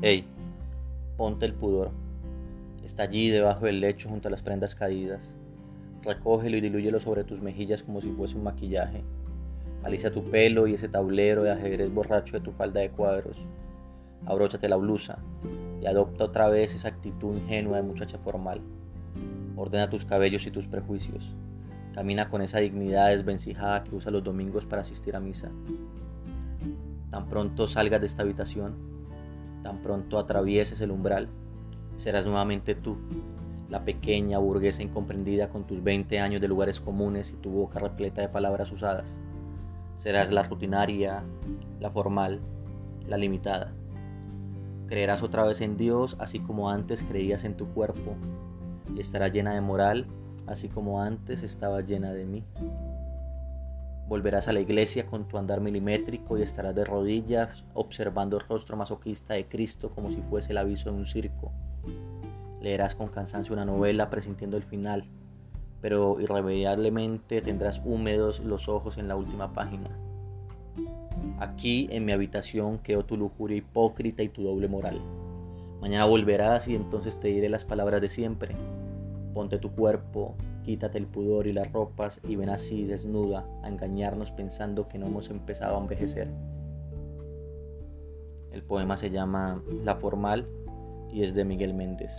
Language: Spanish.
Ey, ponte el pudor. Está allí debajo del lecho junto a las prendas caídas. Recógelo y dilúyelo sobre tus mejillas como si fuese un maquillaje. Alisa tu pelo y ese tablero de ajedrez borracho de tu falda de cuadros. Abróchate la blusa y adopta otra vez esa actitud ingenua de muchacha formal. Ordena tus cabellos y tus prejuicios. Camina con esa dignidad desvencijada que usa los domingos para asistir a misa. Tan pronto salgas de esta habitación, tan pronto atravieses el umbral, serás nuevamente tú, la pequeña burguesa incomprendida con tus 20 años de lugares comunes y tu boca repleta de palabras usadas. Serás la rutinaria, la formal, la limitada. Creerás otra vez en Dios así como antes creías en tu cuerpo y estarás llena de moral así como antes estaba llena de mí. Volverás a la iglesia con tu andar milimétrico y estarás de rodillas observando el rostro masoquista de Cristo como si fuese el aviso de un circo. Leerás con cansancio una novela presintiendo el final, pero irremediablemente tendrás húmedos los ojos en la última página. Aquí en mi habitación quedó tu lujuria hipócrita y tu doble moral. Mañana volverás y entonces te diré las palabras de siempre. Ponte tu cuerpo, quítate el pudor y las ropas y ven así desnuda a engañarnos pensando que no hemos empezado a envejecer. El poema se llama La Formal y es de Miguel Méndez.